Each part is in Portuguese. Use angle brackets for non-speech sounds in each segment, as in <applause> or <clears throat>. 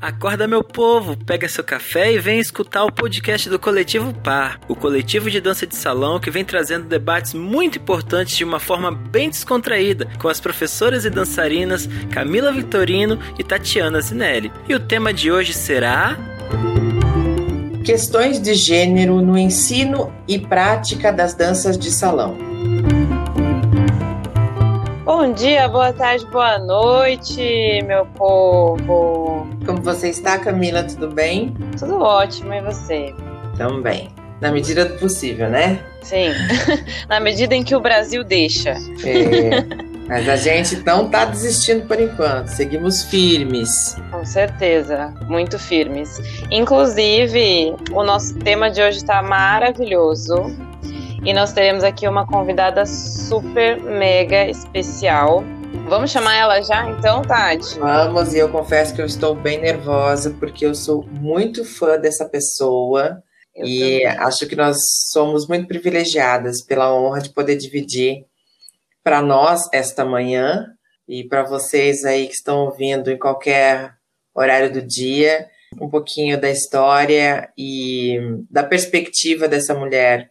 Acorda, meu povo, pega seu café e vem escutar o podcast do Coletivo Par, o coletivo de dança de salão que vem trazendo debates muito importantes de uma forma bem descontraída com as professoras e dançarinas Camila Vitorino e Tatiana Zinelli. E o tema de hoje será. Questões de gênero no ensino e prática das danças de salão. Bom dia, boa tarde, boa noite, meu povo. Como você está, Camila? Tudo bem? Tudo ótimo, e você? Também. Na medida do possível, né? Sim, <laughs> na medida em que o Brasil deixa. É, mas a gente não está desistindo por enquanto, seguimos firmes. Com certeza, muito firmes. Inclusive, o nosso tema de hoje está maravilhoso. E nós teremos aqui uma convidada super mega especial. Vamos chamar ela já então, Tati? Vamos, e eu confesso que eu estou bem nervosa, porque eu sou muito fã dessa pessoa. Eu e também. acho que nós somos muito privilegiadas pela honra de poder dividir para nós esta manhã e para vocês aí que estão ouvindo em qualquer horário do dia, um pouquinho da história e da perspectiva dessa mulher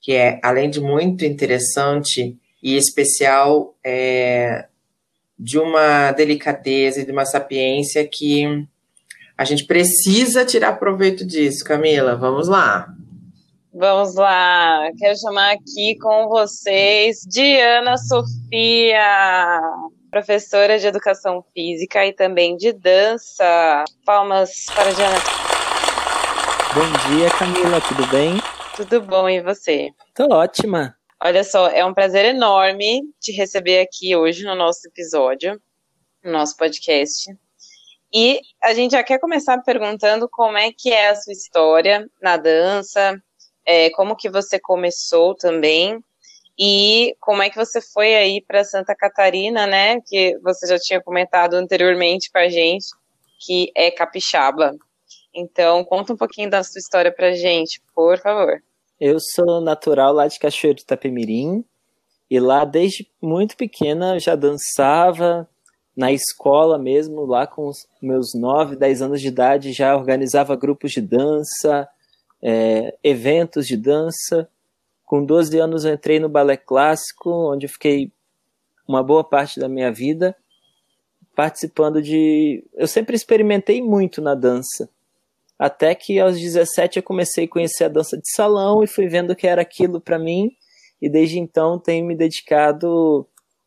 que é, além de muito interessante e especial, é, de uma delicadeza e de uma sapiência que a gente precisa tirar proveito disso. Camila, vamos lá. Vamos lá, quero chamar aqui com vocês Diana Sofia, professora de educação física e também de dança. Palmas para Diana. Bom dia, Camila, tudo bem? Tudo bom, e você? Tô ótima. Olha só, é um prazer enorme te receber aqui hoje no nosso episódio, no nosso podcast. E a gente já quer começar perguntando como é que é a sua história na dança, é, como que você começou também, e como é que você foi aí para Santa Catarina, né? Que você já tinha comentado anteriormente com a gente, que é capixaba. Então, conta um pouquinho da sua história pra gente, por favor. Eu sou natural lá de Cachoeiro de Itapemirim. E lá, desde muito pequena, já dançava na escola mesmo, lá com os meus 9, 10 anos de idade, já organizava grupos de dança, é, eventos de dança. Com 12 anos eu entrei no balé clássico, onde eu fiquei uma boa parte da minha vida participando de. Eu sempre experimentei muito na dança. Até que aos 17 eu comecei a conhecer a dança de salão e fui vendo que era aquilo para mim. E desde então tenho me dedicado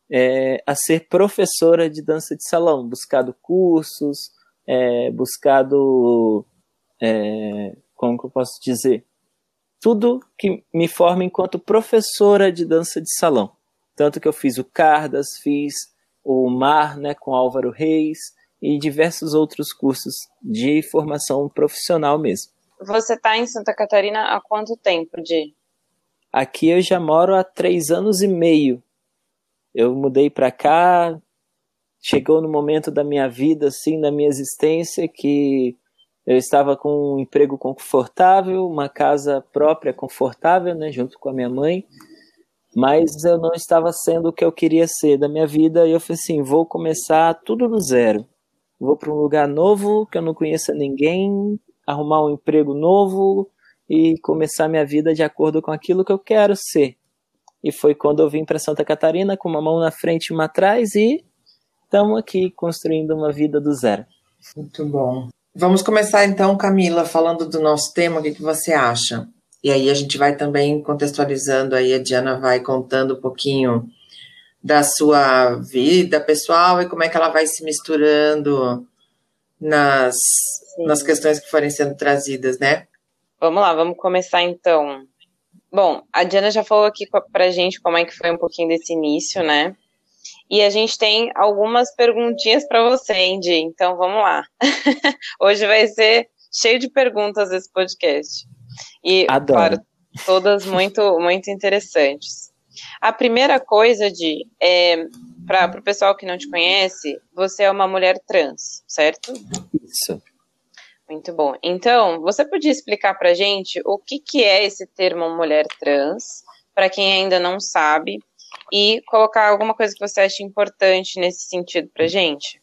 é, a ser professora de dança de salão, buscado cursos, é, buscado. É, como que eu posso dizer? Tudo que me forma enquanto professora de dança de salão. Tanto que eu fiz o Cardas, fiz o Mar né, com Álvaro Reis, e diversos outros cursos de formação profissional mesmo. Você está em Santa Catarina há quanto tempo, Di? Aqui eu já moro há três anos e meio. Eu mudei para cá, chegou no momento da minha vida, assim, da minha existência, que eu estava com um emprego confortável, uma casa própria confortável, né, junto com a minha mãe, mas eu não estava sendo o que eu queria ser da minha vida, e eu falei assim, vou começar tudo do zero vou para um lugar novo que eu não conheça ninguém, arrumar um emprego novo e começar minha vida de acordo com aquilo que eu quero ser. E foi quando eu vim para Santa Catarina com uma mão na frente e uma atrás e estamos aqui construindo uma vida do zero. Muito bom. Vamos começar então, Camila, falando do nosso tema, o que, que você acha? E aí a gente vai também contextualizando, aí a Diana vai contando um pouquinho da sua vida pessoal e como é que ela vai se misturando nas, nas questões que forem sendo trazidas, né? Vamos lá, vamos começar então. Bom, a Diana já falou aqui pra gente como é que foi um pouquinho desse início, né? E a gente tem algumas perguntinhas para você, Andy. Então vamos lá. <laughs> Hoje vai ser cheio de perguntas esse podcast. E, Adoro. claro, todas muito, muito interessantes. A primeira coisa de é, para o pessoal que não te conhece, você é uma mulher trans, certo? Isso. Muito bom. Então, você podia explicar para gente o que, que é esse termo mulher trans, para quem ainda não sabe, e colocar alguma coisa que você acha importante nesse sentido para gente?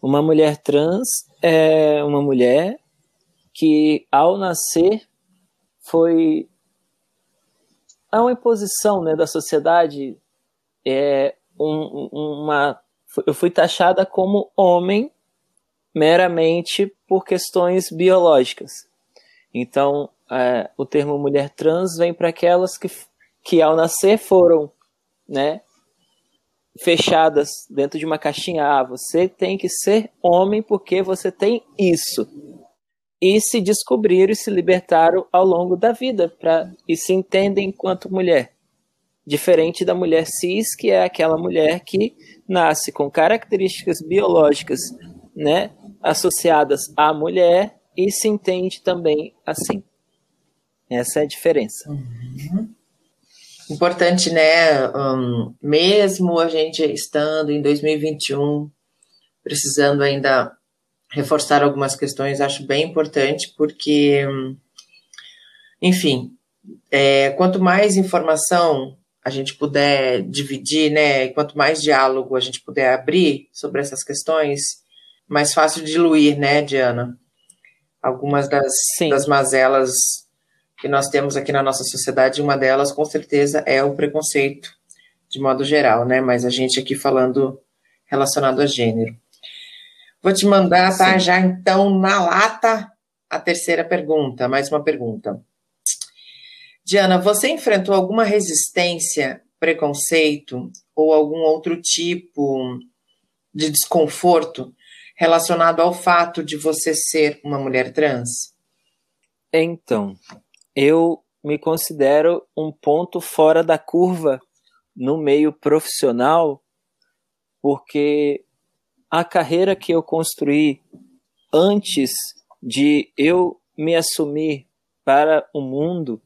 Uma mulher trans é uma mulher que, ao nascer, foi é uma imposição né, da sociedade. É um, uma, eu fui taxada como homem meramente por questões biológicas. Então, é, o termo mulher trans vem para aquelas que, que, ao nascer, foram né, fechadas dentro de uma caixinha. Ah, você tem que ser homem porque você tem isso. E se descobriram e se libertaram ao longo da vida pra, e se entendem enquanto mulher. Diferente da mulher cis, que é aquela mulher que nasce com características biológicas né, associadas à mulher e se entende também assim. Essa é a diferença. Uhum. Importante, né? Um, mesmo a gente estando em 2021, precisando ainda reforçar algumas questões, acho bem importante, porque, enfim, é, quanto mais informação a gente puder dividir, né? Quanto mais diálogo a gente puder abrir sobre essas questões, mais fácil diluir, né, Diana? Algumas das, das mazelas que nós temos aqui na nossa sociedade, uma delas, com certeza, é o preconceito, de modo geral, né? Mas a gente aqui falando relacionado a gênero. Vou te mandar, tá? Já então, na lata, a terceira pergunta, mais uma pergunta. Diana, você enfrentou alguma resistência, preconceito ou algum outro tipo de desconforto relacionado ao fato de você ser uma mulher trans? Então, eu me considero um ponto fora da curva no meio profissional, porque a carreira que eu construí antes de eu me assumir para o mundo,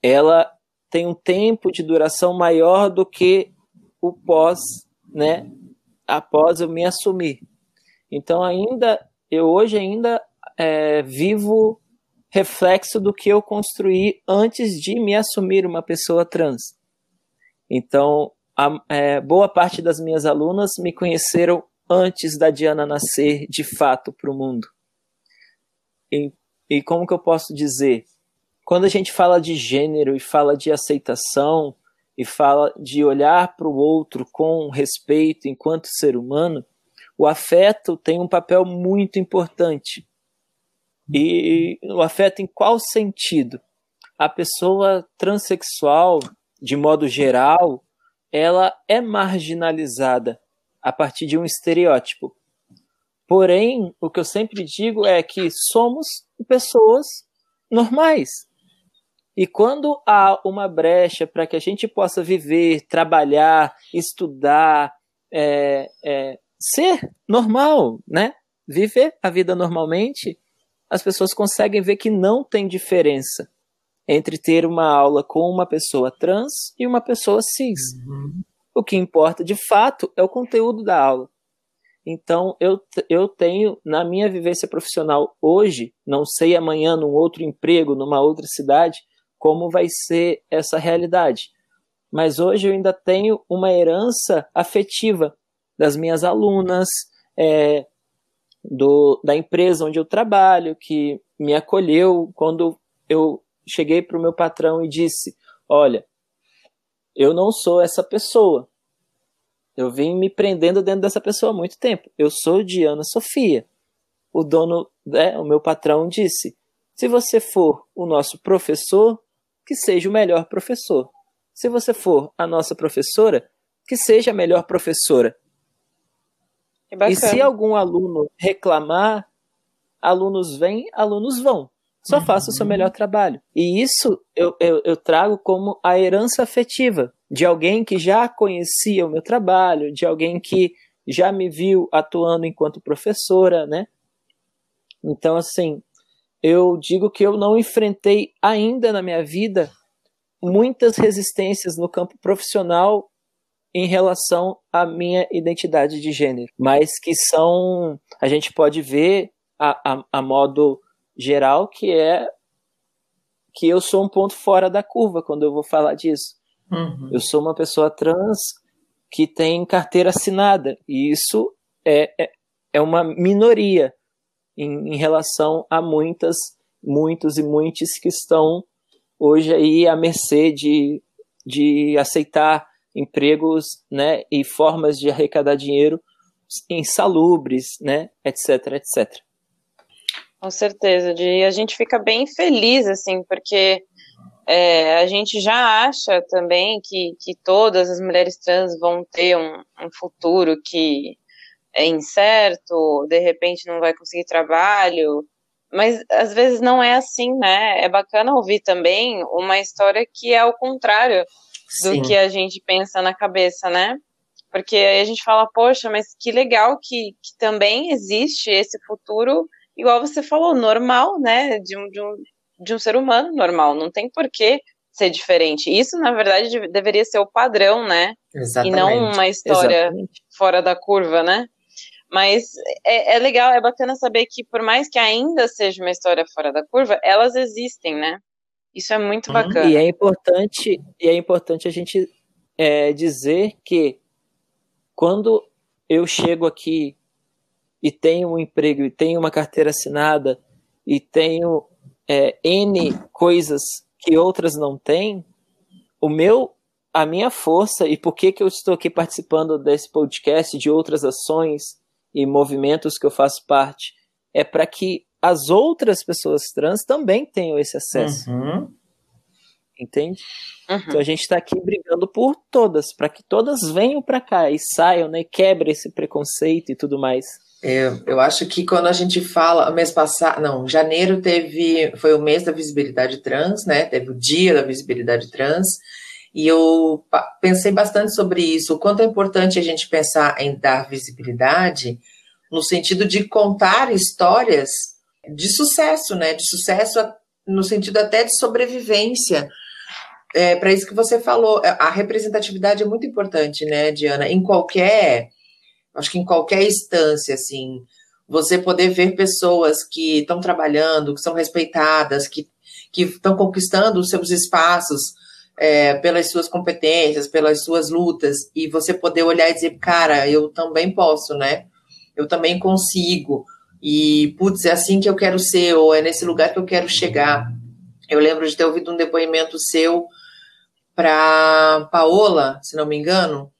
ela tem um tempo de duração maior do que o pós, né? Após eu me assumir. Então ainda eu hoje ainda é, vivo reflexo do que eu construí antes de me assumir uma pessoa trans. Então, a, é, boa parte das minhas alunas me conheceram antes da Diana nascer de fato para o mundo. E, e como que eu posso dizer? Quando a gente fala de gênero e fala de aceitação e fala de olhar para o outro com respeito enquanto ser humano, o afeto tem um papel muito importante. E o afeto em qual sentido? A pessoa transexual, de modo geral, ela é marginalizada a partir de um estereótipo. Porém, o que eu sempre digo é que somos pessoas normais. E quando há uma brecha para que a gente possa viver, trabalhar, estudar, é, é, ser normal, né? Viver a vida normalmente, as pessoas conseguem ver que não tem diferença entre ter uma aula com uma pessoa trans e uma pessoa cis. Uhum. O que importa de fato é o conteúdo da aula. Então, eu, eu tenho, na minha vivência profissional hoje, não sei amanhã num outro emprego, numa outra cidade, como vai ser essa realidade. Mas hoje eu ainda tenho uma herança afetiva das minhas alunas, é, do, da empresa onde eu trabalho, que me acolheu quando eu cheguei para o meu patrão e disse: Olha, eu não sou essa pessoa. Eu vim me prendendo dentro dessa pessoa há muito tempo. Eu sou Diana Sofia. O dono, né, o meu patrão disse: se você for o nosso professor, que seja o melhor professor. Se você for a nossa professora, que seja a melhor professora. E se algum aluno reclamar, alunos vêm, alunos vão. Só uhum. faça o seu melhor trabalho. E isso eu, eu, eu, trago como a herança afetiva de alguém que já conhecia o meu trabalho, de alguém que já me viu atuando enquanto professora, né? Então, assim, eu digo que eu não enfrentei ainda na minha vida muitas resistências no campo profissional em relação à minha identidade de gênero, mas que são, a gente pode ver a, a, a modo geral que é que eu sou um ponto fora da curva quando eu vou falar disso. Uhum. Eu sou uma pessoa trans que tem carteira assinada, e isso é, é, é uma minoria em, em relação a muitas, muitos e muitos que estão hoje aí à mercê de, de aceitar empregos né, e formas de arrecadar dinheiro insalubres, né, etc, etc. Com certeza, e a gente fica bem feliz, assim, porque é, a gente já acha também que, que todas as mulheres trans vão ter um, um futuro que é incerto, de repente não vai conseguir trabalho, mas às vezes não é assim, né? É bacana ouvir também uma história que é ao contrário do Sim. que a gente pensa na cabeça, né? Porque aí a gente fala, poxa, mas que legal que, que também existe esse futuro, igual você falou, normal, né? De um, de um, de um ser humano normal. Não tem por que ser diferente. Isso, na verdade, deveria ser o padrão, né? Exatamente. E não uma história Exatamente. fora da curva, né? Mas é, é, legal, é bacana saber que, por mais que ainda seja uma história fora da curva, elas existem, né? Isso é muito uhum. bacana. E é importante, e é importante a gente é, dizer que quando eu chego aqui e tenho um emprego, e tenho uma carteira assinada, e tenho é, N coisas que outras não têm, o meu, a minha força, e por que, que eu estou aqui participando desse podcast, de outras ações, e movimentos que eu faço parte, é para que as outras pessoas trans também tenham esse acesso. Uhum. Entende? Uhum. Então a gente está aqui brigando por todas, para que todas venham para cá e saiam, né, e quebrem esse preconceito e tudo mais. Eu, eu acho que quando a gente fala, mês passado, não, janeiro teve, foi o mês da visibilidade trans, né? Teve o dia da visibilidade trans, e eu pensei bastante sobre isso, o quanto é importante a gente pensar em dar visibilidade no sentido de contar histórias de sucesso, né? De sucesso no sentido até de sobrevivência. É, para isso que você falou, é, a representatividade é muito importante, né, Diana? Em qualquer, acho que em qualquer instância, assim, você poder ver pessoas que estão trabalhando, que são respeitadas, que estão conquistando os seus espaços é, pelas suas competências, pelas suas lutas, e você poder olhar e dizer, cara, eu também posso, né? Eu também consigo. E, putz, é assim que eu quero ser, ou é nesse lugar que eu quero chegar. Eu lembro de ter ouvido um depoimento seu para Paola, se não me engano,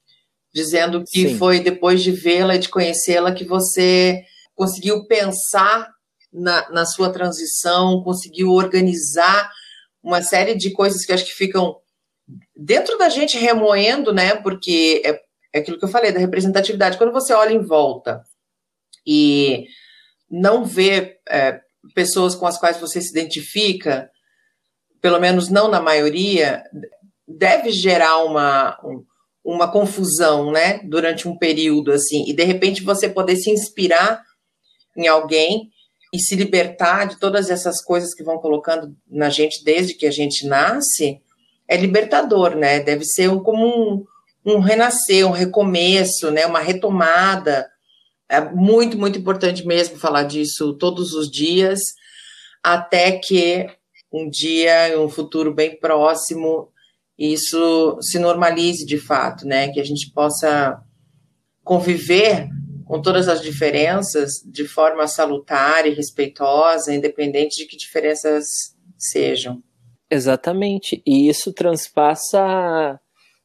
dizendo que Sim. foi depois de vê-la e de conhecê-la que você conseguiu pensar na, na sua transição, conseguiu organizar uma série de coisas que acho que ficam dentro da gente remoendo, né? Porque é, é aquilo que eu falei da representatividade. Quando você olha em volta e não vê é, pessoas com as quais você se identifica, pelo menos não na maioria, deve gerar uma, uma confusão, né? Durante um período assim, e de repente você poder se inspirar em alguém e se libertar de todas essas coisas que vão colocando na gente desde que a gente nasce é libertador, né? Deve ser um, como um, um renascer, um recomeço, né? Uma retomada. É muito, muito importante mesmo falar disso todos os dias, até que um dia, em um futuro bem próximo, isso se normalize de fato, né? Que a gente possa conviver com todas as diferenças de forma salutar e respeitosa, independente de que diferenças sejam. Exatamente. E isso transpassa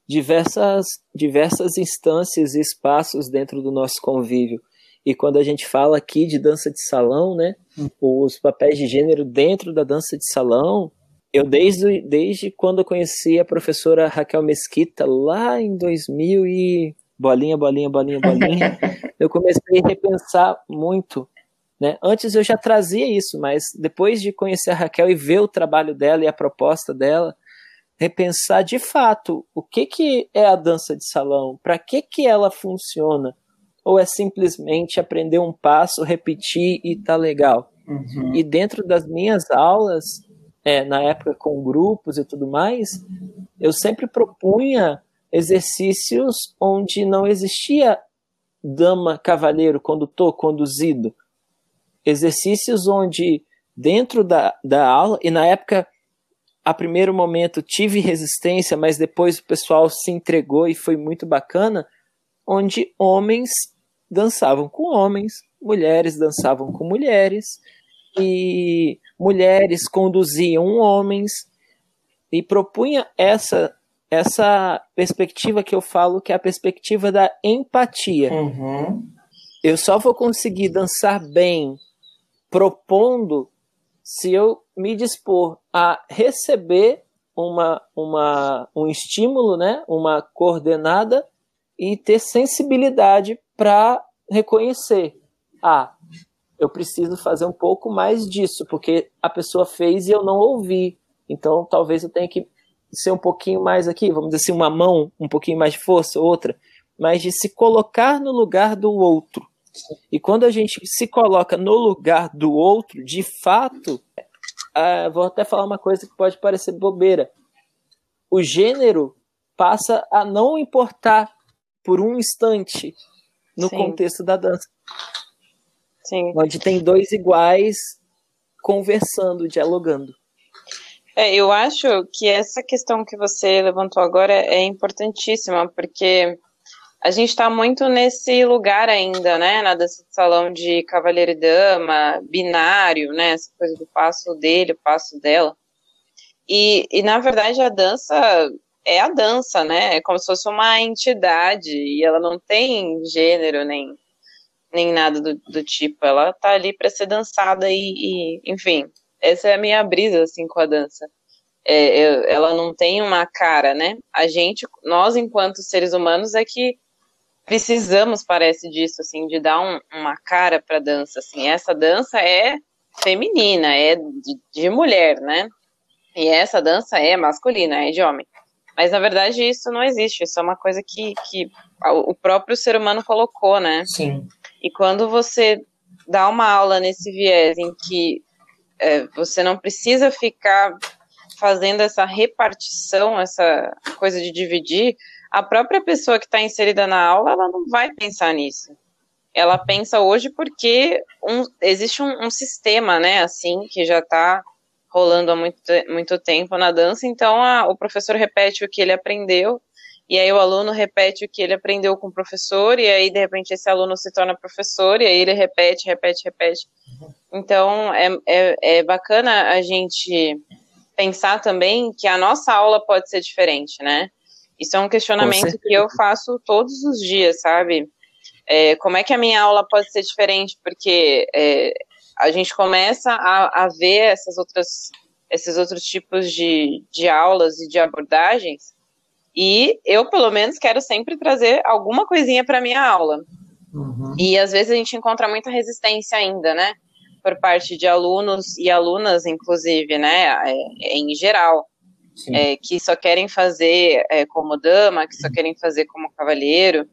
diversas, diversas instâncias e espaços dentro do nosso convívio. E quando a gente fala aqui de dança de salão, né, hum. os papéis de gênero dentro da dança de salão, eu desde, desde quando eu conheci a professora Raquel Mesquita, lá em 2000 e bolinha, bolinha, bolinha, bolinha, <laughs> eu comecei a repensar muito né? Antes eu já trazia isso, mas depois de conhecer a Raquel e ver o trabalho dela e a proposta dela, repensar de fato o que, que é a dança de salão, para que, que ela funciona, ou é simplesmente aprender um passo, repetir e tá legal. Uhum. E dentro das minhas aulas, é, na época com grupos e tudo mais, eu sempre propunha exercícios onde não existia dama, cavaleiro, condutor, conduzido. Exercícios onde, dentro da, da aula, e na época, a primeiro momento tive resistência, mas depois o pessoal se entregou e foi muito bacana, onde homens dançavam com homens, mulheres dançavam com mulheres e mulheres conduziam homens e propunha essa essa perspectiva que eu falo que é a perspectiva da empatia. Uhum. Eu só vou conseguir dançar bem propondo se eu me dispor a receber uma, uma, um estímulo, né, uma coordenada e ter sensibilidade para reconhecer. Ah, eu preciso fazer um pouco mais disso, porque a pessoa fez e eu não ouvi. Então talvez eu tenha que ser um pouquinho mais aqui, vamos dizer assim, uma mão, um pouquinho mais de força, outra, mas de se colocar no lugar do outro. E quando a gente se coloca no lugar do outro, de fato, uh, vou até falar uma coisa que pode parecer bobeira. O gênero passa a não importar por um instante no Sim. contexto da dança. Sim. Onde tem dois iguais conversando, dialogando. É, eu acho que essa questão que você levantou agora é importantíssima, porque a gente está muito nesse lugar ainda, né, na dança de salão de cavalheiro e dama, binário, né, essa coisa do passo dele, o passo dela. E, e na verdade a dança é a dança, né, é como se fosse uma entidade e ela não tem gênero nem nem nada do, do tipo, ela tá ali para ser dançada e, e enfim, essa é a minha brisa, assim, com a dança. É, ela não tem uma cara, né? A gente, nós, enquanto seres humanos, é que precisamos, parece, disso, assim, de dar um, uma cara para dança, assim. Essa dança é feminina, é de, de, mulher, né? E essa dança é masculina, é de homem. Mas, na verdade, isso não existe, isso é uma coisa que, que o próprio ser humano colocou, né? Sim. E quando você dá uma aula nesse viés em que é, você não precisa ficar fazendo essa repartição, essa coisa de dividir, a própria pessoa que está inserida na aula, ela não vai pensar nisso. Ela pensa hoje porque um, existe um, um, sistema, né, assim, que já está rolando há muito, muito tempo na dança, então a, o professor repete o que ele aprendeu, e aí o aluno repete o que ele aprendeu com o professor, e aí de repente esse aluno se torna professor, e aí ele repete, repete, repete. Então, é, é, é bacana a gente pensar também que a nossa aula pode ser diferente, né? Isso é um questionamento que eu faço todos os dias, sabe? É, como é que a minha aula pode ser diferente? Porque é, a gente começa a, a, ver essas outras, esses outros tipos de, de aulas e de abordagens, e eu, pelo menos, quero sempre trazer alguma coisinha para minha aula. Uhum. E às vezes a gente encontra muita resistência ainda, né? por parte de alunos e alunas, inclusive, né, é, em geral, é, que só querem fazer é, como dama, que só querem fazer como cavalheiro,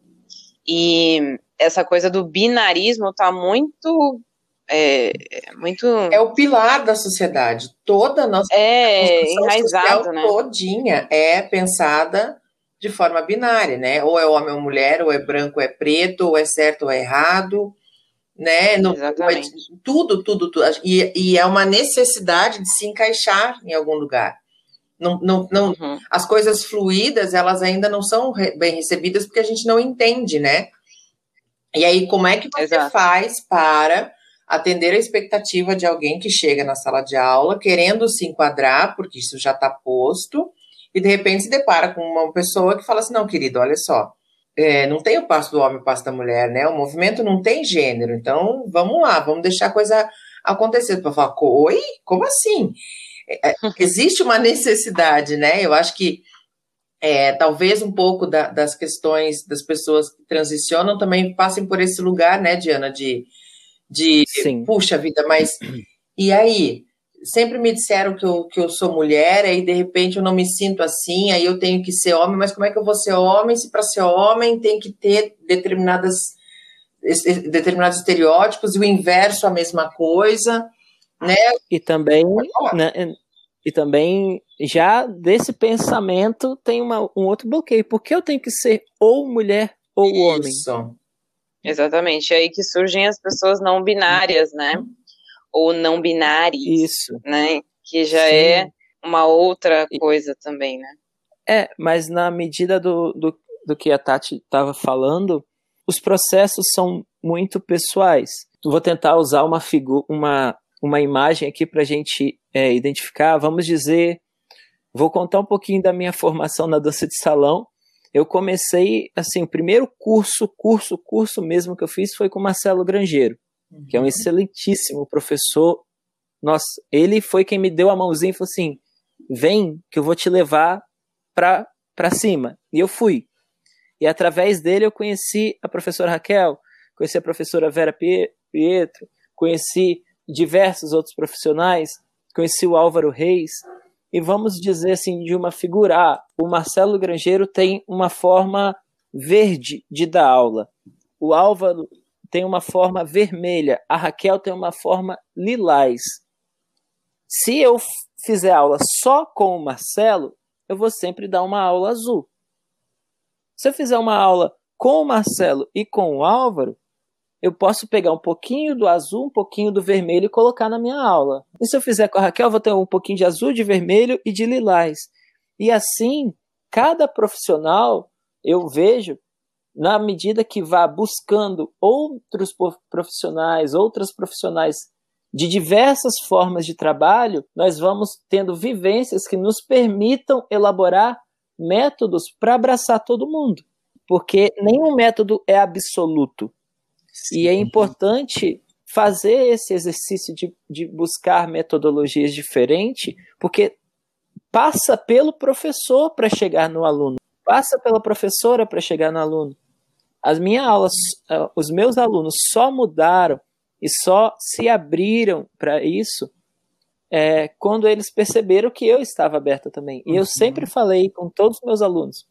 e essa coisa do binarismo está muito é, muito é o pilar da sociedade. Toda a nossa é enraizado, né? todinha é pensada de forma binária, né? Ou é homem ou mulher, ou é branco ou é preto, ou é certo ou é errado né? No, Exatamente. Tudo, tudo, tudo. E, e, é uma necessidade de se encaixar em algum lugar. Não, não, não, uhum. As coisas fluídas, elas ainda não são bem recebidas porque a gente não entende, né? E aí, como é que você Exato. faz para atender a expectativa de alguém que chega na sala de aula querendo se enquadrar, porque isso já está posto, e de repente se depara com uma pessoa que fala assim: não, querido, olha só, é, não tem o passo do homem e o passo da mulher, né? O movimento não tem gênero. Então, vamos lá, vamos deixar a coisa acontecer. Para falar, oi? Como assim? É, é <laughs> existe uma necessidade, né? Eu acho que é, talvez um pouco da, das questões das pessoas que transicionam também passem por esse lugar, né, Diana, de, de Sim. puxa vida, mas e aí? sempre me disseram que eu, que eu sou mulher, aí de repente eu não me sinto assim, aí eu tenho que ser homem, mas como é que eu vou ser homem se para ser homem tem que ter determinadas determinados estereótipos e o inverso a mesma coisa, né? E também, né, e também já desse pensamento tem uma, um outro bloqueio, porque eu tenho que ser ou mulher ou homem. Exatamente, é aí que surgem as pessoas não binárias, né? ou não binários, Isso. né? Que já Sim. é uma outra coisa também, né? É, mas na medida do, do, do que a Tati estava falando, os processos são muito pessoais. vou tentar usar uma figura, uma, uma imagem aqui para a gente é, identificar. Vamos dizer, vou contar um pouquinho da minha formação na dança de salão. Eu comecei, assim, o primeiro curso, curso, curso mesmo que eu fiz foi com Marcelo Grangeiro, uhum. que é um uhum. excelentíssimo professor. Nossa, ele foi quem me deu a mãozinha e falou assim: vem que eu vou te levar para cima. E eu fui. E através dele eu conheci a professora Raquel, conheci a professora Vera Pietro, conheci diversos outros profissionais, conheci o Álvaro Reis, e vamos dizer assim, de uma figura, ah, o Marcelo Grangeiro tem uma forma verde de dar aula, o Álvaro tem uma forma vermelha, a Raquel tem uma forma lilás. Se eu fizer aula só com o Marcelo, eu vou sempre dar uma aula azul. Se eu fizer uma aula com o Marcelo e com o Álvaro, eu posso pegar um pouquinho do azul, um pouquinho do vermelho e colocar na minha aula. E se eu fizer com a Raquel, eu vou ter um pouquinho de azul, de vermelho e de lilás. E assim, cada profissional, eu vejo, na medida que vá buscando outros profissionais, outras profissionais de diversas formas de trabalho, nós vamos tendo vivências que nos permitam elaborar métodos para abraçar todo mundo. Porque nenhum método é absoluto. Sim. E é importante fazer esse exercício de, de buscar metodologias diferentes, porque passa pelo professor para chegar no aluno, passa pela professora para chegar no aluno. As minhas aulas, eh, os meus alunos só mudaram e só se abriram para isso é, quando eles perceberam que eu estava aberta também. E eu uhum. sempre falei com todos os meus alunos: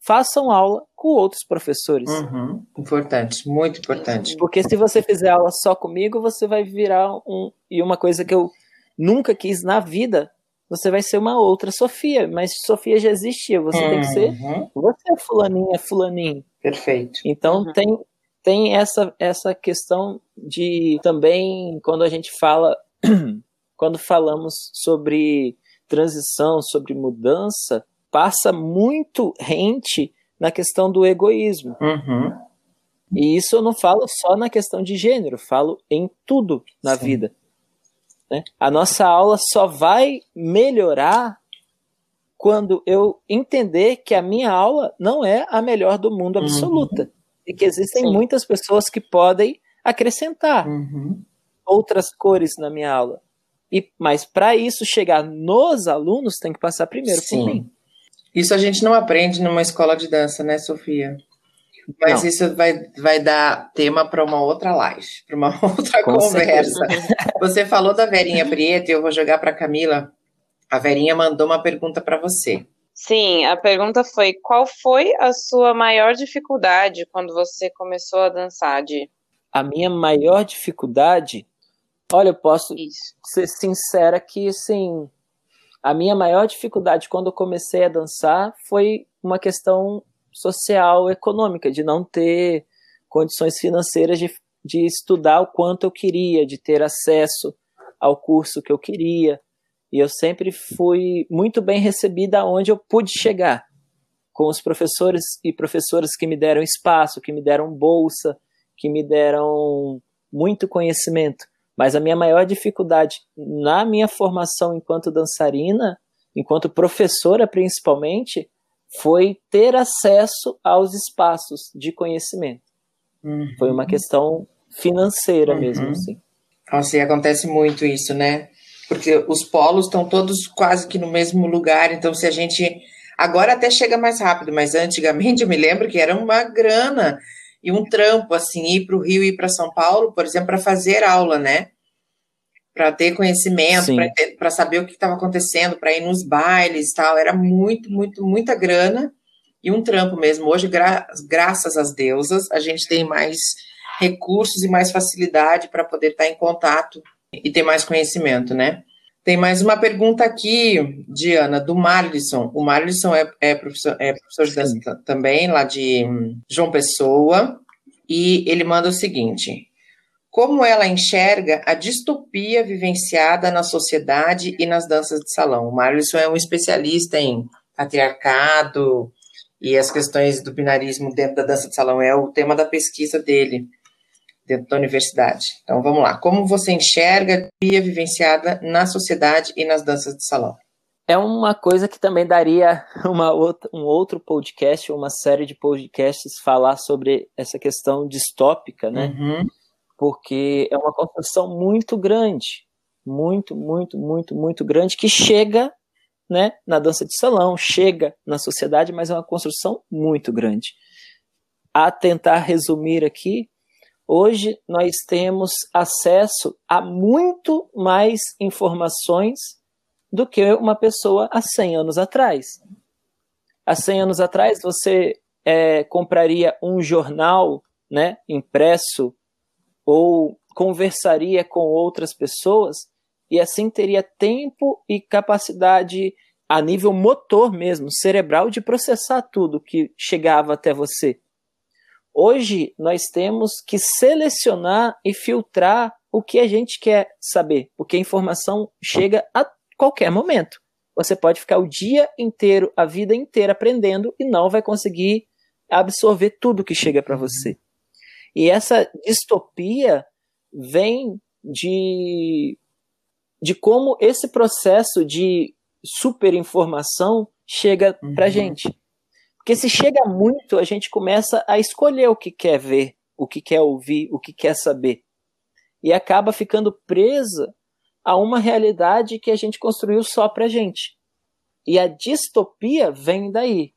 façam aula com outros professores. Uhum. Importante, muito importante. Porque se você fizer aula só comigo, você vai virar um. E uma coisa que eu nunca quis na vida, você vai ser uma outra Sofia. Mas Sofia já existia, você uhum. tem que ser. Uhum. Você é fulaninho, é fulaninho. Perfeito. Então uhum. tem, tem essa, essa questão de também, quando a gente fala. <clears throat> quando falamos sobre transição, sobre mudança, passa muito rente na questão do egoísmo. Uhum. E isso eu não falo só na questão de gênero, falo em tudo na Sim. vida. Né? A nossa aula só vai melhorar quando eu entender que a minha aula não é a melhor do mundo absoluta. Uhum. E que existem Sim. muitas pessoas que podem acrescentar uhum. outras cores na minha aula. E, mas para isso chegar nos alunos, tem que passar primeiro Sim. por mim. Isso a gente não aprende numa escola de dança, né, Sofia? Mas não. isso vai, vai dar tema para uma outra live, para uma <laughs> outra Com conversa. Você falou da Verinha Prieto e eu vou jogar para Camila. A Verinha mandou uma pergunta para você. Sim, a pergunta foi: qual foi a sua maior dificuldade quando você começou a dançar, Di? A minha maior dificuldade? Olha, eu posso Isso. ser sincera que, assim, a minha maior dificuldade quando eu comecei a dançar foi uma questão social, econômica, de não ter condições financeiras de, de estudar o quanto eu queria, de ter acesso ao curso que eu queria. E eu sempre fui muito bem recebida onde eu pude chegar, com os professores e professoras que me deram espaço, que me deram bolsa, que me deram muito conhecimento. Mas a minha maior dificuldade na minha formação enquanto dançarina, enquanto professora principalmente, foi ter acesso aos espaços de conhecimento. Uhum. Foi uma questão financeira uhum. mesmo, assim. Nossa, e acontece muito isso, né? Porque os polos estão todos quase que no mesmo lugar, então se a gente. Agora até chega mais rápido, mas antigamente eu me lembro que era uma grana e um trampo, assim, ir para o Rio e ir para São Paulo, por exemplo, para fazer aula, né? Para ter conhecimento, para saber o que estava acontecendo, para ir nos bailes e tal. Era muito, muito, muita grana e um trampo mesmo. Hoje, gra graças às deusas, a gente tem mais recursos e mais facilidade para poder estar tá em contato e ter mais conhecimento, né? Tem mais uma pergunta aqui, Diana, do Marlisson. O Marlisson é, é, professor, é professor de dança também, lá de João Pessoa, e ele manda o seguinte: Como ela enxerga a distopia vivenciada na sociedade e nas danças de salão? O Marlisson é um especialista em patriarcado e as questões do binarismo dentro da dança de salão, é o tema da pesquisa dele. Dentro da universidade. Então vamos lá. Como você enxerga a via vivenciada na sociedade e nas danças de salão? É uma coisa que também daria <laughs> uma outra, um outro podcast, uma série de podcasts falar sobre essa questão distópica, né? Uhum. Porque é uma construção muito grande, muito, muito, muito, muito grande que chega, né, na dança de salão, chega na sociedade, mas é uma construção muito grande. A tentar resumir aqui, hoje nós temos acesso a muito mais informações do que uma pessoa há 100 anos atrás. Há 100 anos atrás, você é, compraria um jornal né, impresso ou conversaria com outras pessoas e assim teria tempo e capacidade a nível motor mesmo, cerebral, de processar tudo que chegava até você. Hoje nós temos que selecionar e filtrar o que a gente quer saber, porque a informação chega a qualquer momento. Você pode ficar o dia inteiro, a vida inteira aprendendo e não vai conseguir absorver tudo que chega para você. E essa distopia vem de, de como esse processo de superinformação chega uhum. para gente. Porque se chega muito, a gente começa a escolher o que quer ver, o que quer ouvir, o que quer saber. E acaba ficando presa a uma realidade que a gente construiu só pra gente. E a distopia vem daí.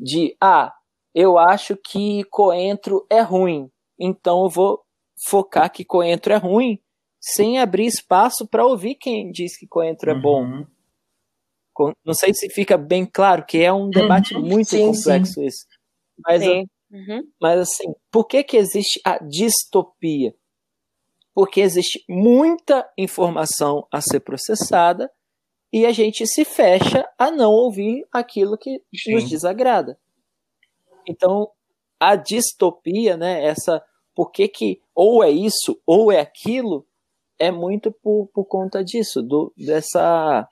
De, ah, eu acho que coentro é ruim, então eu vou focar que coentro é ruim, sem abrir espaço para ouvir quem diz que coentro é bom. Não sei se fica bem claro que é um debate uhum. muito sim, complexo sim. esse. Mas, uhum. mas assim, por que, que existe a distopia? porque existe muita informação a ser processada e a gente se fecha a não ouvir aquilo que Sim. nos desagrada. Então, a distopia, né, essa por que, que ou é isso ou é aquilo, é muito por, por conta disso, do, dessa,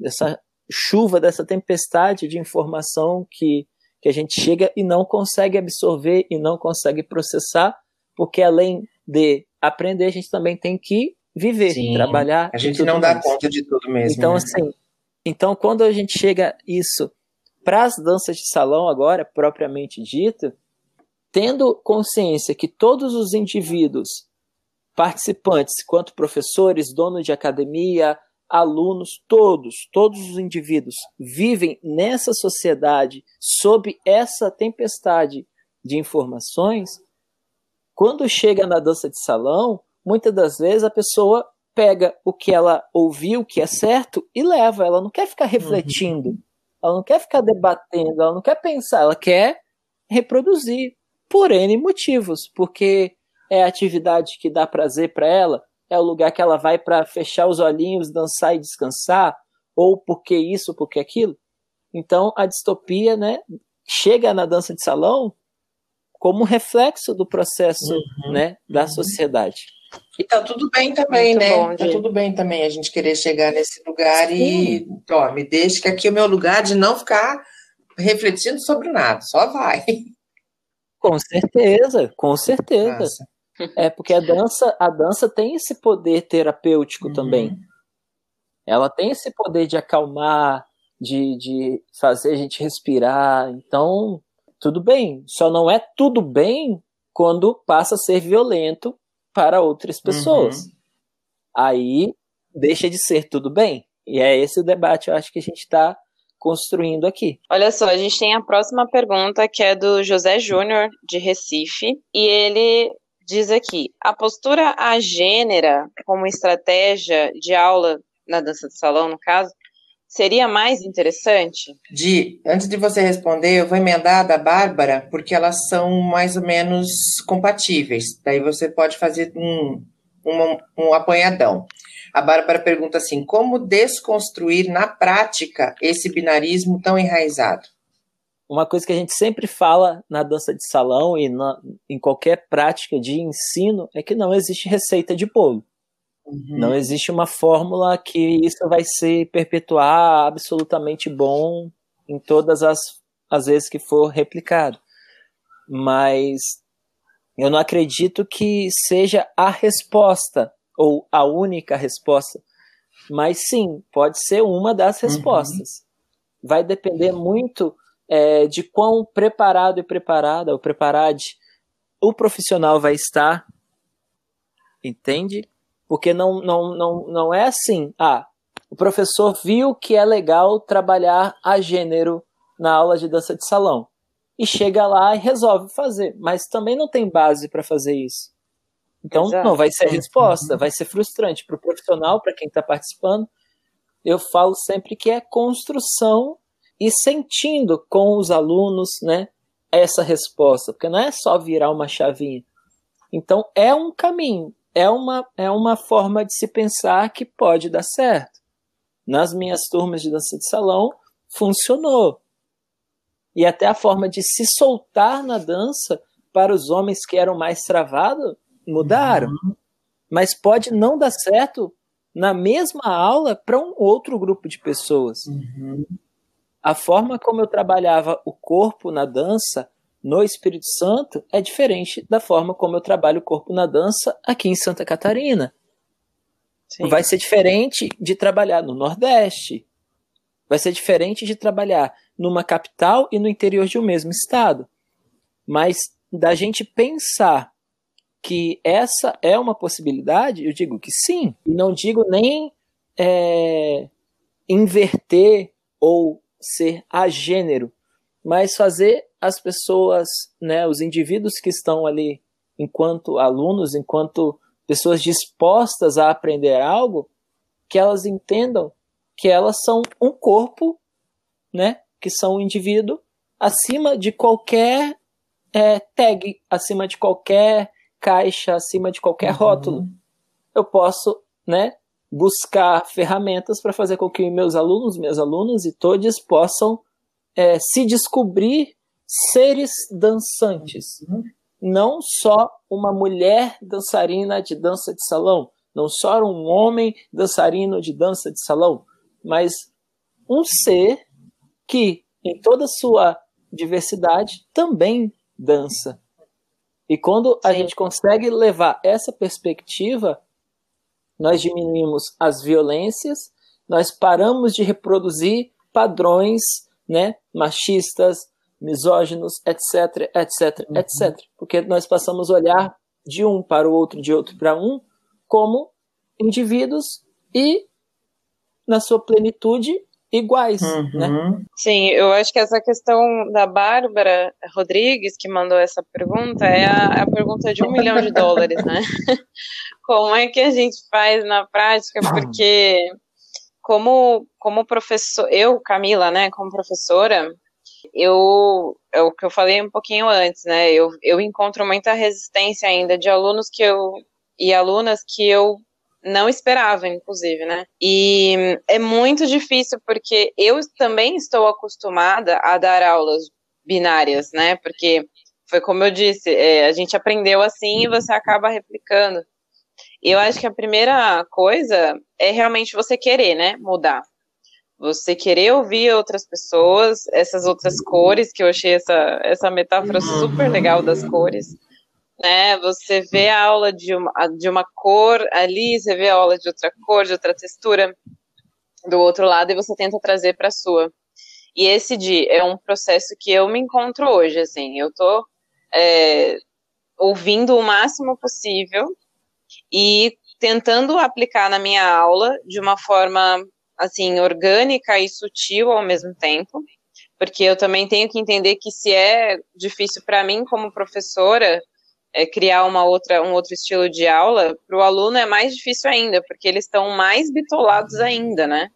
dessa chuva, dessa tempestade de informação que, que a gente chega e não consegue absorver e não consegue processar, porque além de aprender, a gente também tem que viver, Sim, trabalhar. A gente não dá conta de tudo mesmo. Então, né? assim, então quando a gente chega isso para as danças de salão agora, propriamente dito, tendo consciência que todos os indivíduos participantes, quanto professores, donos de academia, alunos, todos, todos os indivíduos vivem nessa sociedade sob essa tempestade de informações, quando chega na dança de salão, muitas das vezes a pessoa pega o que ela ouviu que é certo e leva. Ela não quer ficar refletindo, uhum. ela não quer ficar debatendo, ela não quer pensar, ela quer reproduzir por N motivos, porque é a atividade que dá prazer para ela, é o lugar que ela vai para fechar os olhinhos, dançar e descansar, ou porque isso, porque aquilo. Então a distopia, né, chega na dança de salão como reflexo do processo uhum, né, da uhum. sociedade. E tá tudo bem também, Muito né? Bom, tá tudo bem também a gente querer chegar nesse lugar Sim. e, ó, me deixa que aqui é o meu lugar de não ficar refletindo sobre nada, só vai. Com certeza, com certeza. Nossa. É porque a dança, a dança tem esse poder terapêutico uhum. também. Ela tem esse poder de acalmar, de, de fazer a gente respirar. Então, tudo bem. Só não é tudo bem quando passa a ser violento para outras pessoas. Uhum. Aí deixa de ser tudo bem. E é esse o debate, eu acho que a gente está construindo aqui. Olha só, a gente tem a próxima pergunta que é do José Júnior, de Recife, e ele diz aqui: a postura agênera como estratégia de aula na dança de salão, no caso, seria mais interessante? De, antes de você responder, eu vou emendar da Bárbara, porque elas são mais ou menos compatíveis. Daí você pode fazer um, um, um apanhadão. A Bárbara pergunta assim: como desconstruir na prática esse binarismo tão enraizado? Uma coisa que a gente sempre fala na dança de salão e na, em qualquer prática de ensino é que não existe receita de bolo. Uhum. Não existe uma fórmula que isso vai se perpetuar absolutamente bom em todas as, as vezes que for replicado. Mas Eu não acredito que seja a resposta ou a única resposta, mas sim, pode ser uma das uhum. respostas. Uhum. Vai depender muito é, de quão preparado e preparada, ou preparade, o profissional vai estar, entende? Porque não, não, não, não é assim, ah, o professor viu que é legal trabalhar a gênero na aula de dança de salão e chega lá e resolve fazer, mas também não tem base para fazer isso. Então, Exato. não vai ser a resposta, vai ser frustrante para o profissional, para quem está participando. Eu falo sempre que é construção e sentindo com os alunos, né, essa resposta, porque não é só virar uma chavinha. Então, é um caminho, é uma, é uma forma de se pensar que pode dar certo. Nas minhas turmas de dança de salão, funcionou. E até a forma de se soltar na dança para os homens que eram mais travados mudaram. Uhum. Mas pode não dar certo na mesma aula para um outro grupo de pessoas. Uhum. A forma como eu trabalhava o corpo na dança no Espírito Santo é diferente da forma como eu trabalho o corpo na dança aqui em Santa Catarina. Sim. Vai ser diferente de trabalhar no Nordeste. Vai ser diferente de trabalhar numa capital e no interior de um mesmo estado. Mas da gente pensar que essa é uma possibilidade, eu digo que sim. E não digo nem é, inverter ou ser agênero, mas fazer as pessoas, né, os indivíduos que estão ali enquanto alunos, enquanto pessoas dispostas a aprender algo, que elas entendam que elas são um corpo, né, que são um indivíduo acima de qualquer é, tag, acima de qualquer caixa, acima de qualquer uhum. rótulo. Eu posso, né, buscar ferramentas para fazer com que meus alunos, minhas alunas e todos possam é, se descobrir seres dançantes. Uhum. Não só uma mulher dançarina de dança de salão, não só um homem dançarino de dança de salão, mas um ser que, em toda a sua diversidade, também dança. E quando a Sim. gente consegue levar essa perspectiva, nós diminuímos as violências, nós paramos de reproduzir padrões né, machistas, misóginos, etc, etc, uhum. etc. Porque nós passamos a olhar de um para o outro, de outro para um, como indivíduos e, na sua plenitude, iguais, uhum. né? Sim, eu acho que essa questão da Bárbara Rodrigues, que mandou essa pergunta, é a, a pergunta de um milhão de dólares, né? <laughs> Como é que a gente faz na prática? Porque como, como professor, eu, Camila, né, como professora, eu, é o que eu falei um pouquinho antes, né, eu, eu encontro muita resistência ainda de alunos que eu, e alunas que eu não esperava, inclusive, né? E é muito difícil porque eu também estou acostumada a dar aulas binárias, né? Porque foi como eu disse, é, a gente aprendeu assim e você acaba replicando. E eu acho que a primeira coisa é realmente você querer, né? Mudar. Você querer ouvir outras pessoas, essas outras cores, que eu achei essa, essa metáfora super legal das cores né? Você vê a aula de uma, de uma cor ali, você vê a aula de outra cor, de outra textura do outro lado e você tenta trazer para a sua. E esse de é um processo que eu me encontro hoje, assim, eu tô é, ouvindo o máximo possível e tentando aplicar na minha aula de uma forma assim orgânica e sutil ao mesmo tempo, porque eu também tenho que entender que se é difícil para mim como professora é, criar uma outra, um outro estilo de aula, para o aluno é mais difícil ainda, porque eles estão mais bitolados ainda, né?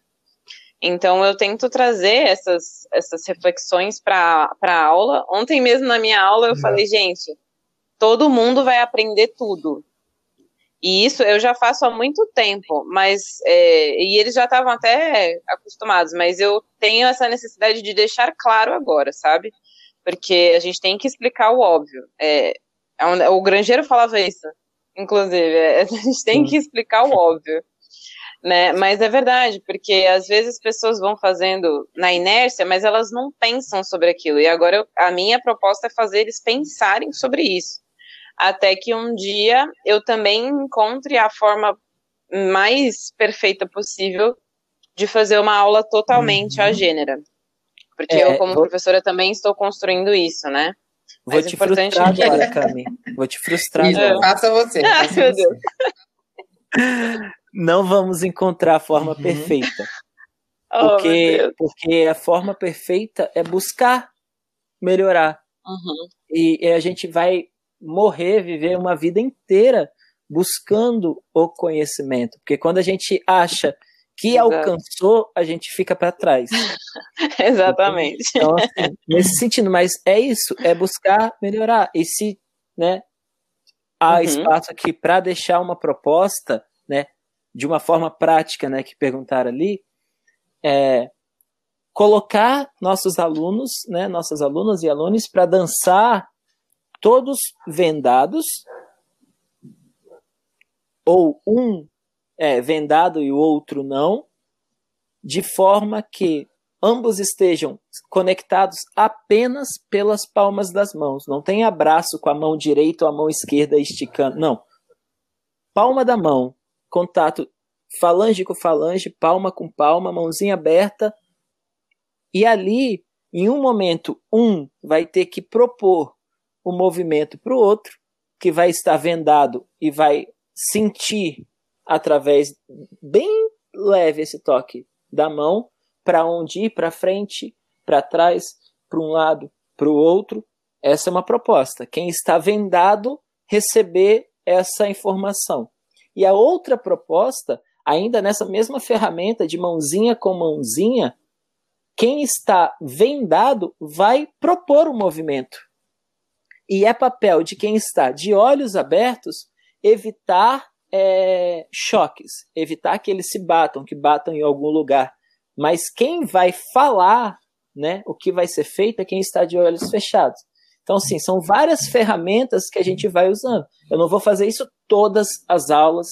Então eu tento trazer essas, essas reflexões para a aula. Ontem mesmo na minha aula eu uhum. falei, gente, todo mundo vai aprender tudo. E isso eu já faço há muito tempo, mas é, e eles já estavam até acostumados, mas eu tenho essa necessidade de deixar claro agora, sabe? Porque a gente tem que explicar o óbvio. É o Grangeiro falava isso, inclusive. É, <laughs> a gente tem que explicar o óbvio. Né? Mas é verdade, porque às vezes as pessoas vão fazendo na inércia, mas elas não pensam sobre aquilo. E agora eu, a minha proposta é fazer eles pensarem sobre isso. até que um dia eu também encontre a forma mais perfeita possível de fazer uma aula totalmente uhum. a gênero. Porque é, eu, como professora, também estou construindo isso, né? Vou te importante frustrar é que... agora, Cami. Vou te frustrar agora. Faça você. Faça meu você. Deus. Não vamos encontrar a forma uhum. perfeita. Oh, porque, porque a forma perfeita é buscar melhorar. Uhum. E, e a gente vai morrer, viver uma vida inteira buscando o conhecimento. Porque quando a gente acha que Exato. alcançou, a gente fica para trás. <laughs> Exatamente. Então, assim, nesse sentido, mas é isso, é buscar melhorar. E se né, há uhum. espaço aqui para deixar uma proposta, né, de uma forma prática, né, que perguntaram ali, é colocar nossos alunos, né, nossas alunas e alunos para dançar todos vendados ou um é, vendado e o outro não, de forma que ambos estejam conectados apenas pelas palmas das mãos. Não tem abraço com a mão direita ou a mão esquerda esticando. Não. Palma da mão, contato falange com falange, palma com palma, mãozinha aberta. E ali, em um momento, um vai ter que propor o movimento para o outro, que vai estar vendado e vai sentir através bem leve esse toque da mão para onde ir, para frente, para trás, para um lado, para o outro. Essa é uma proposta. Quem está vendado receber essa informação. E a outra proposta, ainda nessa mesma ferramenta de mãozinha com mãozinha, quem está vendado vai propor o movimento. E é papel de quem está de olhos abertos evitar é, choques, evitar que eles se batam, que batam em algum lugar. Mas quem vai falar né, o que vai ser feito é quem está de olhos fechados. Então, sim, são várias ferramentas que a gente vai usando. Eu não vou fazer isso todas as aulas,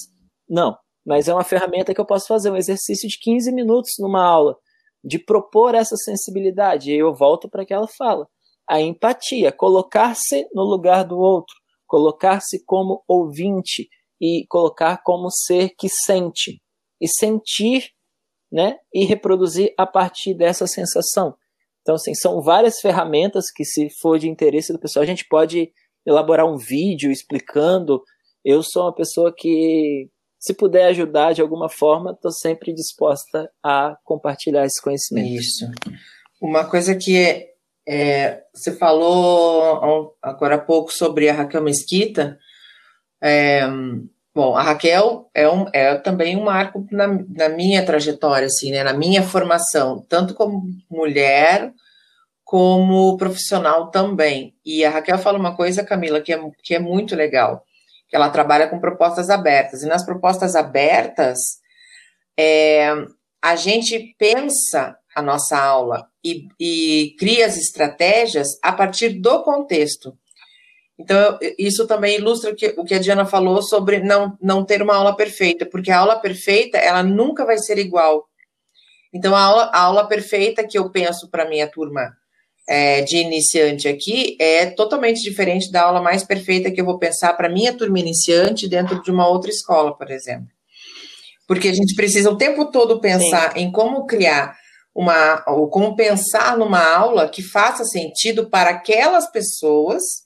não. Mas é uma ferramenta que eu posso fazer um exercício de 15 minutos numa aula, de propor essa sensibilidade. E eu volto para aquela fala. A empatia, colocar-se no lugar do outro, colocar-se como ouvinte, e colocar como ser que sente e sentir, né, e reproduzir a partir dessa sensação. Então, assim, são várias ferramentas que, se for de interesse do pessoal, a gente pode elaborar um vídeo explicando. Eu sou uma pessoa que, se puder ajudar de alguma forma, estou sempre disposta a compartilhar esse conhecimento. Isso. Uma coisa que é, é, você falou agora há pouco sobre a Raquel Mesquita, é, bom, a Raquel é, um, é também um marco na, na, minha trajetória, assim, né, na minha formação, tanto como mulher como profissional também. E a Raquel fala uma coisa, Camila, que é, que é muito legal, que ela trabalha com propostas abertas. E nas propostas abertas, é, a gente pensa a nossa aula e, e cria as estratégias a partir do contexto. Então, isso também ilustra o que, o que a Diana falou sobre não, não ter uma aula perfeita, porque a aula perfeita, ela nunca vai ser igual. Então, a aula, a aula perfeita que eu penso para minha turma é, de iniciante aqui é totalmente diferente da aula mais perfeita que eu vou pensar para minha turma iniciante dentro de uma outra escola, por exemplo. Porque a gente precisa o tempo todo pensar Sim. em como criar uma, ou como pensar numa aula que faça sentido para aquelas pessoas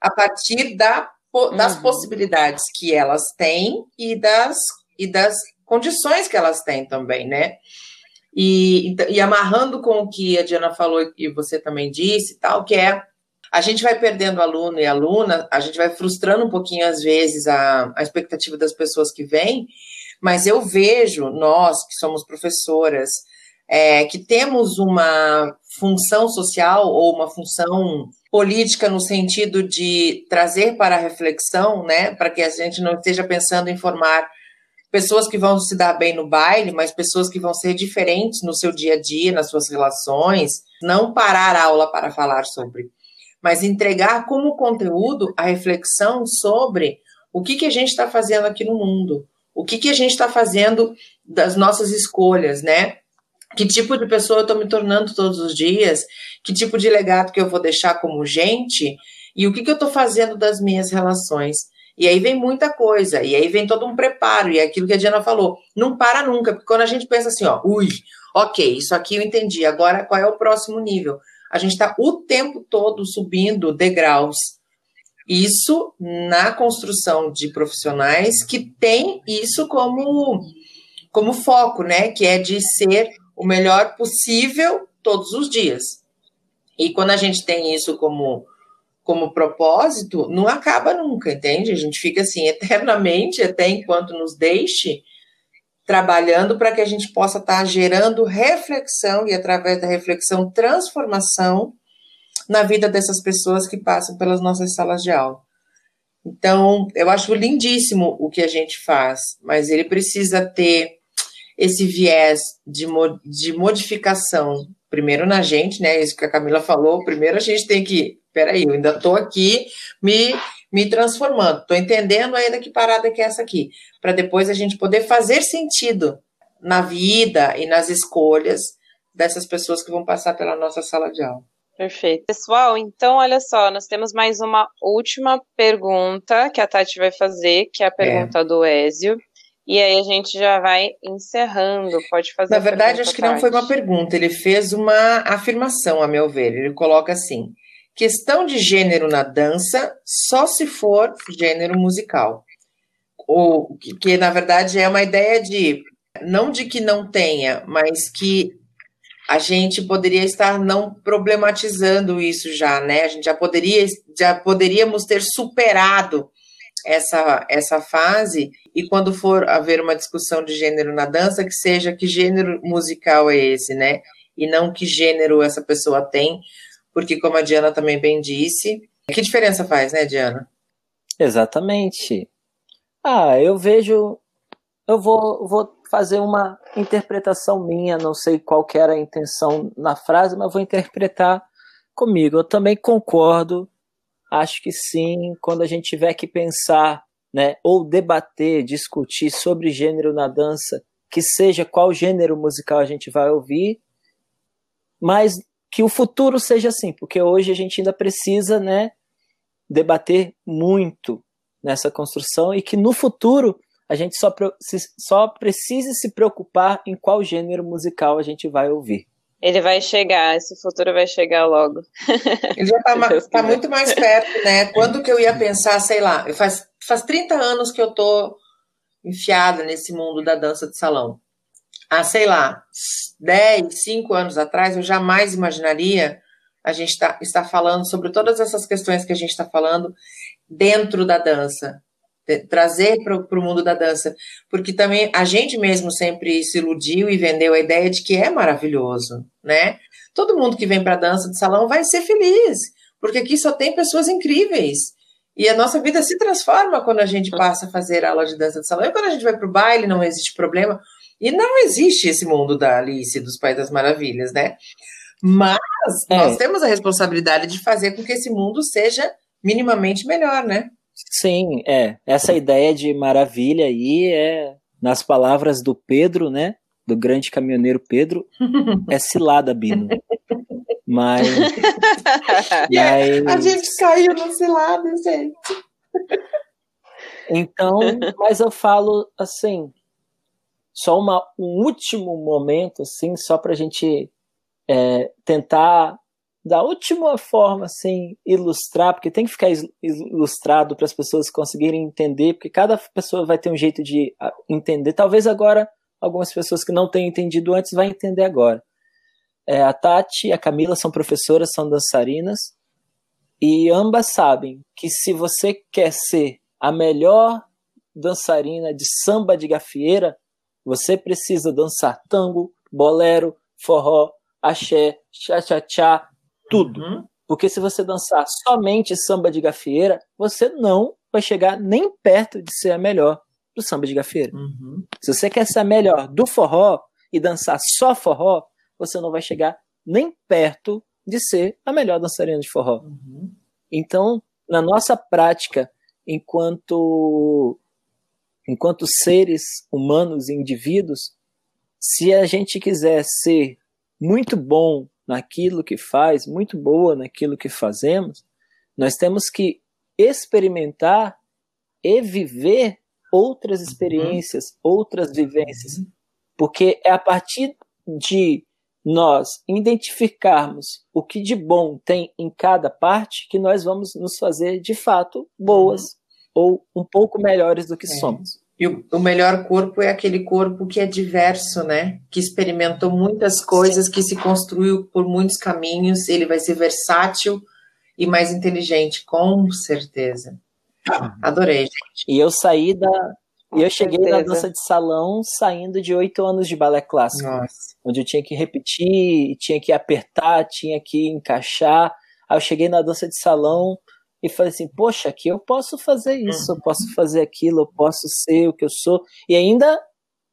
a partir da, das uhum. possibilidades que elas têm e das, e das condições que elas têm também, né? E, e amarrando com o que a Diana falou e você também disse, tal, que é a gente vai perdendo aluno e aluna, a gente vai frustrando um pouquinho, às vezes, a, a expectativa das pessoas que vêm, mas eu vejo, nós que somos professoras, é, que temos uma função social ou uma função política no sentido de trazer para a reflexão, né, para que a gente não esteja pensando em formar pessoas que vão se dar bem no baile, mas pessoas que vão ser diferentes no seu dia a dia, nas suas relações, não parar a aula para falar sobre, mas entregar como conteúdo a reflexão sobre o que, que a gente está fazendo aqui no mundo, o que, que a gente está fazendo das nossas escolhas, né? Que tipo de pessoa eu estou me tornando todos os dias, que tipo de legado que eu vou deixar como gente, E o que, que eu estou fazendo das minhas relações? E aí vem muita coisa, e aí vem todo um preparo, e é aquilo que a Diana falou, não para nunca, porque quando a gente pensa assim, ó, ui, ok, isso aqui eu entendi, agora qual é o próximo nível? A gente está o tempo todo subindo degraus. Isso na construção de profissionais que tem isso como, como foco, né? Que é de ser o melhor possível todos os dias. E quando a gente tem isso como como propósito, não acaba nunca, entende? A gente fica assim <laughs> eternamente, até enquanto nos deixe, trabalhando para que a gente possa estar tá gerando reflexão e, através da reflexão, transformação na vida dessas pessoas que passam pelas nossas salas de aula. Então, eu acho lindíssimo o que a gente faz, mas ele precisa ter esse viés de, de modificação, primeiro na gente, né? Isso que a Camila falou, primeiro a gente tem que peraí, eu ainda estou aqui me, me transformando, estou entendendo ainda que parada que é essa aqui, para depois a gente poder fazer sentido na vida e nas escolhas dessas pessoas que vão passar pela nossa sala de aula. Perfeito. Pessoal, então olha só, nós temos mais uma última pergunta que a Tati vai fazer, que é a pergunta é. do Ézio. E aí a gente já vai encerrando. Pode fazer. Na verdade, acho que não foi uma pergunta. Ele fez uma afirmação, a meu ver. Ele coloca assim: Questão de gênero na dança só se for gênero musical. Ou que, que na verdade é uma ideia de não de que não tenha, mas que a gente poderia estar não problematizando isso já, né? A gente já poderia já poderíamos ter superado essa essa fase e quando for haver uma discussão de gênero na dança que seja que gênero musical é esse, né? E não que gênero essa pessoa tem, porque, como a Diana também bem disse, que diferença faz, né, Diana? Exatamente. Ah, eu vejo. Eu vou, vou fazer uma interpretação minha, não sei qual era a intenção na frase, mas vou interpretar comigo. Eu também concordo, acho que sim, quando a gente tiver que pensar, né, ou debater, discutir sobre gênero na dança, que seja qual gênero musical a gente vai ouvir, mas que o futuro seja assim, porque hoje a gente ainda precisa, né, debater muito nessa construção e que no futuro a gente só, só precise se preocupar em qual gênero musical a gente vai ouvir. Ele vai chegar, esse futuro vai chegar logo. Ele já está tá <laughs> muito mais perto, né? Quando que eu ia pensar, sei lá, faz, faz 30 anos que eu tô enfiada nesse mundo da dança de salão há, sei lá, 10, 5 anos atrás, eu jamais imaginaria a gente tá, estar falando sobre todas essas questões que a gente está falando dentro da dança, trazer para o mundo da dança, porque também a gente mesmo sempre se iludiu e vendeu a ideia de que é maravilhoso, né? Todo mundo que vem para a dança de salão vai ser feliz, porque aqui só tem pessoas incríveis. E a nossa vida se transforma quando a gente passa a fazer aula de dança de salão. E quando a gente vai para o baile, não existe problema. E não existe esse mundo da Alice dos Pais das Maravilhas, né? Mas é. nós temos a responsabilidade de fazer com que esse mundo seja minimamente melhor, né? Sim, é. Essa ideia de maravilha aí é, nas palavras do Pedro, né? Do grande caminhoneiro Pedro, <laughs> é cilada, Bino. Mas, <laughs> mas... A gente caiu no cilada, gente. Então, mas eu falo assim, só uma, um último momento, assim, só para a gente é, tentar, da última forma, assim, ilustrar, porque tem que ficar ilustrado para as pessoas conseguirem entender, porque cada pessoa vai ter um jeito de entender. Talvez agora algumas pessoas que não tenham entendido antes vão entender agora. É, a Tati e a Camila são professoras, são dançarinas, e ambas sabem que se você quer ser a melhor dançarina de samba de gafieira, você precisa dançar tango, bolero, forró, axé, cha-cha-cha, tudo. Uhum. Porque se você dançar somente samba de gafieira, você não vai chegar nem perto de ser a melhor do samba de gafieira. Uhum. Se você quer ser a melhor do forró e dançar só forró, você não vai chegar nem perto de ser a melhor dançarina de forró. Uhum. Então, na nossa prática, enquanto enquanto seres humanos e indivíduos, se a gente quiser ser muito bom naquilo que faz, muito boa naquilo que fazemos, Nós temos que experimentar e viver outras experiências, uhum. outras vivências. Porque é a partir de nós identificarmos o que de bom tem em cada parte que nós vamos nos fazer de fato boas uhum. ou um pouco melhores do que é. somos. E o, o, melhor corpo é aquele corpo que é diverso, né? Que experimentou muitas coisas, que se construiu por muitos caminhos. Ele vai ser versátil e mais inteligente, com certeza. Adorei, gente. E eu saí da. e eu cheguei certeza. na dança de salão saindo de oito anos de balé clássico. Nossa. Onde eu tinha que repetir, tinha que apertar, tinha que encaixar. Aí eu cheguei na dança de salão e falei assim, poxa, aqui eu posso fazer isso, eu posso fazer aquilo, eu posso ser o que eu sou, e ainda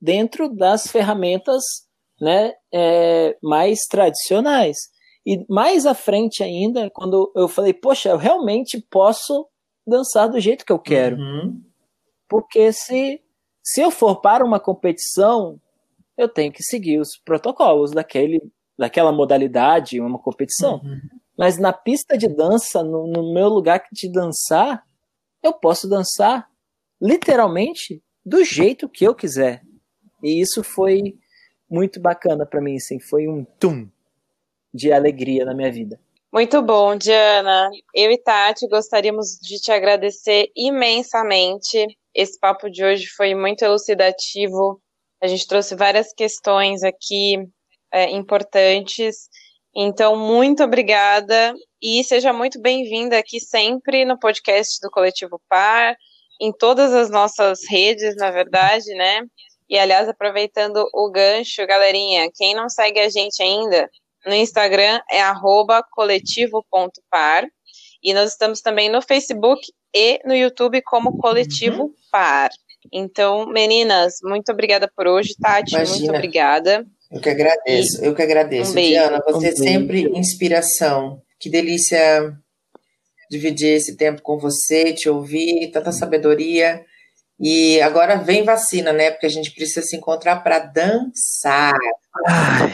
dentro das ferramentas né, é, mais tradicionais. E mais à frente ainda, quando eu falei, poxa, eu realmente posso dançar do jeito que eu quero. Uhum. Porque se, se eu for para uma competição, eu tenho que seguir os protocolos daquele, daquela modalidade, uma competição. Uhum. Mas na pista de dança, no, no meu lugar de dançar, eu posso dançar literalmente do jeito que eu quiser. E isso foi muito bacana para mim, assim, foi um tum de alegria na minha vida. Muito bom, Diana. Eu e Tati gostaríamos de te agradecer imensamente. Esse papo de hoje foi muito elucidativo. A gente trouxe várias questões aqui é, importantes então, muito obrigada e seja muito bem-vinda aqui sempre no podcast do Coletivo Par, em todas as nossas redes, na verdade, né? E, aliás, aproveitando o gancho, galerinha, quem não segue a gente ainda, no Instagram é coletivo.par e nós estamos também no Facebook e no YouTube como Coletivo Par. Então, meninas, muito obrigada por hoje, Tati, Imagina. muito obrigada. Eu que agradeço, eu que agradeço. Um Diana, você um é sempre inspiração. Que delícia dividir esse tempo com você, te ouvir, tanta sabedoria. E agora vem vacina, né? Porque a gente precisa se encontrar para dançar. Ai,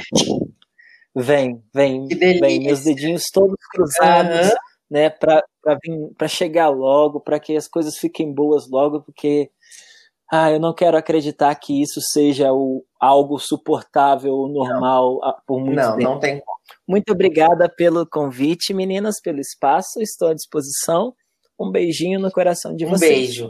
vem, vem, vem. Meus dedinhos todos cruzados, uhum. né? Para chegar logo, para que as coisas fiquem boas logo, porque ah, eu não quero acreditar que isso seja o, algo suportável, normal não. por muito não, tempo. Não, não tem Muito obrigada pelo convite, meninas, pelo espaço. Estou à disposição. Um beijinho no coração de um vocês. Um beijo.